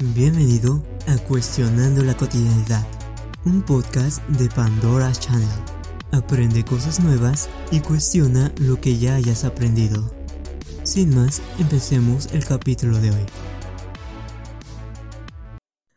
Bienvenido a Cuestionando la Cotidianidad, un podcast de Pandora Channel. Aprende cosas nuevas y cuestiona lo que ya hayas aprendido. Sin más, empecemos el capítulo de hoy.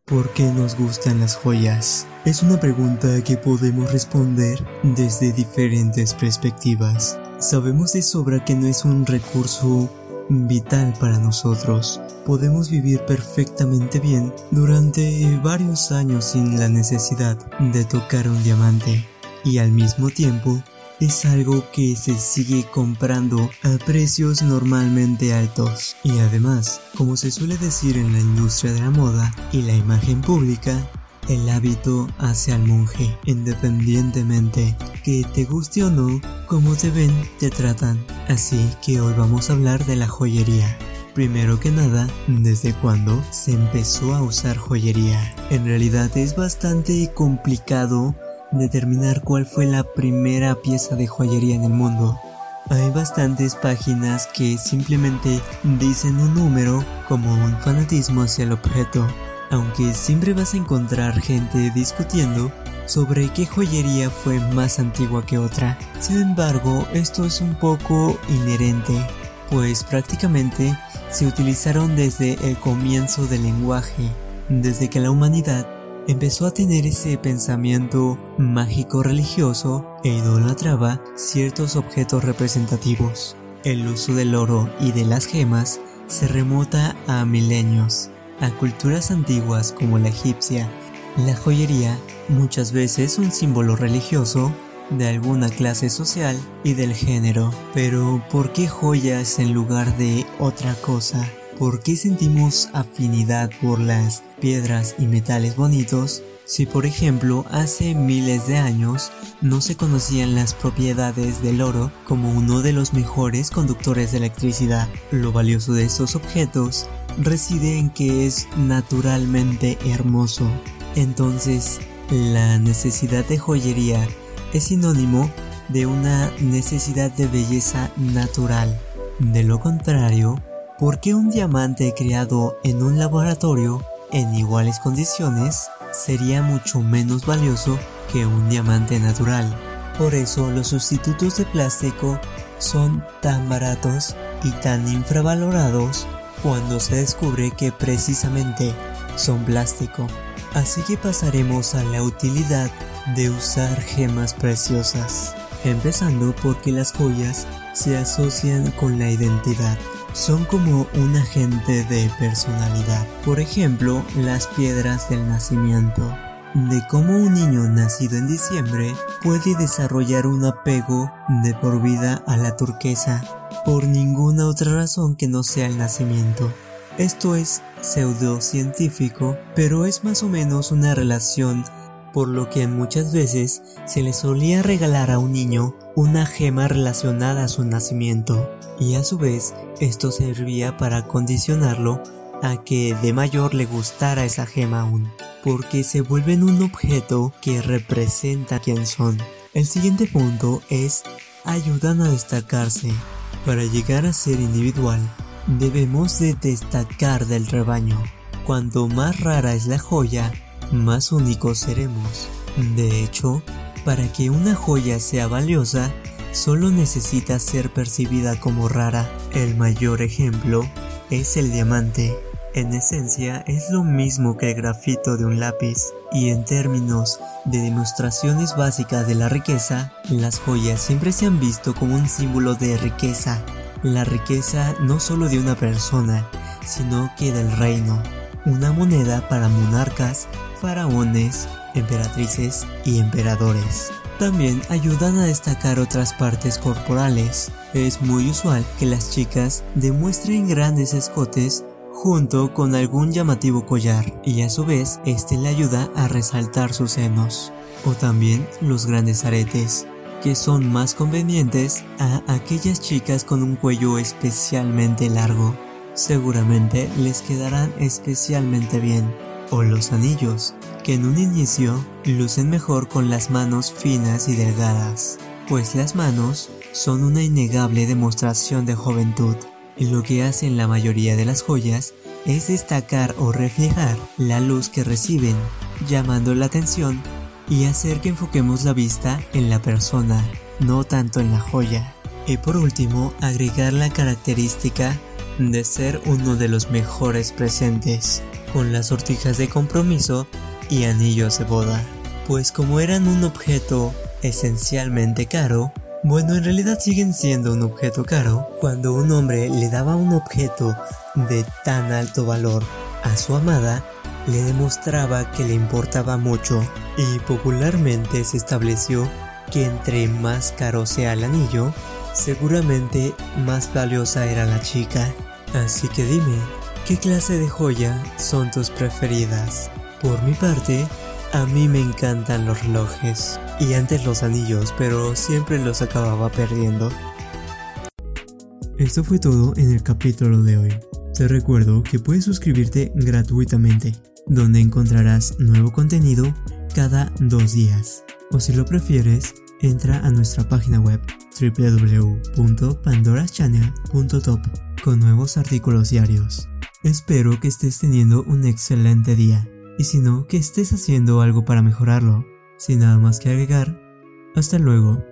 ¿Por qué nos gustan las joyas? Es una pregunta que podemos responder desde diferentes perspectivas. Sabemos de sobra que no es un recurso vital para nosotros. Podemos vivir perfectamente bien durante varios años sin la necesidad de tocar un diamante y al mismo tiempo es algo que se sigue comprando a precios normalmente altos. Y además, como se suele decir en la industria de la moda y la imagen pública, el hábito hace al monje, independientemente que te guste o no, como te ven, te tratan. Así que hoy vamos a hablar de la joyería. Primero que nada, ¿desde cuándo se empezó a usar joyería? En realidad es bastante complicado determinar cuál fue la primera pieza de joyería en el mundo. Hay bastantes páginas que simplemente dicen un número como un fanatismo hacia el objeto, aunque siempre vas a encontrar gente discutiendo sobre qué joyería fue más antigua que otra. Sin embargo, esto es un poco inherente, pues prácticamente se utilizaron desde el comienzo del lenguaje, desde que la humanidad empezó a tener ese pensamiento mágico religioso e idolatraba ciertos objetos representativos. El uso del oro y de las gemas se remota a milenios. A culturas antiguas como la egipcia, la joyería muchas veces un símbolo religioso de alguna clase social y del género. Pero ¿por qué joyas en lugar de otra cosa? ¿Por qué sentimos afinidad por las piedras y metales bonitos si por ejemplo hace miles de años no se conocían las propiedades del oro como uno de los mejores conductores de electricidad? Lo valioso de estos objetos reside en que es naturalmente hermoso. Entonces, la necesidad de joyería es sinónimo de una necesidad de belleza natural. De lo contrario, ¿por qué un diamante creado en un laboratorio en iguales condiciones sería mucho menos valioso que un diamante natural? Por eso los sustitutos de plástico son tan baratos y tan infravalorados cuando se descubre que precisamente son plástico. Así que pasaremos a la utilidad de usar gemas preciosas, empezando porque las joyas se asocian con la identidad. Son como un agente de personalidad. Por ejemplo, las piedras del nacimiento. De cómo un niño nacido en diciembre puede desarrollar un apego de por vida a la turquesa por ninguna otra razón que no sea el nacimiento. Esto es pseudocientífico, pero es más o menos una relación por lo que muchas veces se le solía regalar a un niño una gema relacionada a su nacimiento, y a su vez esto servía para condicionarlo a que de mayor le gustara esa gema aún, porque se vuelven un objeto que representa quién son. El siguiente punto es ayudan a destacarse. Para llegar a ser individual, debemos de destacar del rebaño. Cuanto más rara es la joya, más únicos seremos. De hecho, para que una joya sea valiosa, solo necesita ser percibida como rara. El mayor ejemplo es el diamante. En esencia es lo mismo que el grafito de un lápiz y en términos de demostraciones básicas de la riqueza, las joyas siempre se han visto como un símbolo de riqueza. La riqueza no solo de una persona, sino que del reino. Una moneda para monarcas, faraones, emperatrices y emperadores. También ayudan a destacar otras partes corporales. Es muy usual que las chicas demuestren grandes escotes junto con algún llamativo collar y a su vez este le ayuda a resaltar sus senos. O también los grandes aretes, que son más convenientes a aquellas chicas con un cuello especialmente largo. Seguramente les quedarán especialmente bien. O los anillos, que en un inicio lucen mejor con las manos finas y delgadas, pues las manos son una innegable demostración de juventud. Lo que hacen la mayoría de las joyas es destacar o reflejar la luz que reciben, llamando la atención y hacer que enfoquemos la vista en la persona, no tanto en la joya. Y por último, agregar la característica de ser uno de los mejores presentes, con las sortijas de compromiso y anillos de boda. Pues como eran un objeto esencialmente caro, bueno, en realidad siguen siendo un objeto caro. Cuando un hombre le daba un objeto de tan alto valor a su amada, le demostraba que le importaba mucho y popularmente se estableció que entre más caro sea el anillo, seguramente más valiosa era la chica. Así que dime, ¿qué clase de joya son tus preferidas? Por mi parte, a mí me encantan los relojes y antes los anillos, pero siempre los acababa perdiendo. Esto fue todo en el capítulo de hoy. Te recuerdo que puedes suscribirte gratuitamente, donde encontrarás nuevo contenido cada dos días. O si lo prefieres, entra a nuestra página web www.pandoraschannel.top con nuevos artículos diarios. Espero que estés teniendo un excelente día y si no, que estés haciendo algo para mejorarlo. Sin nada más que agregar, hasta luego.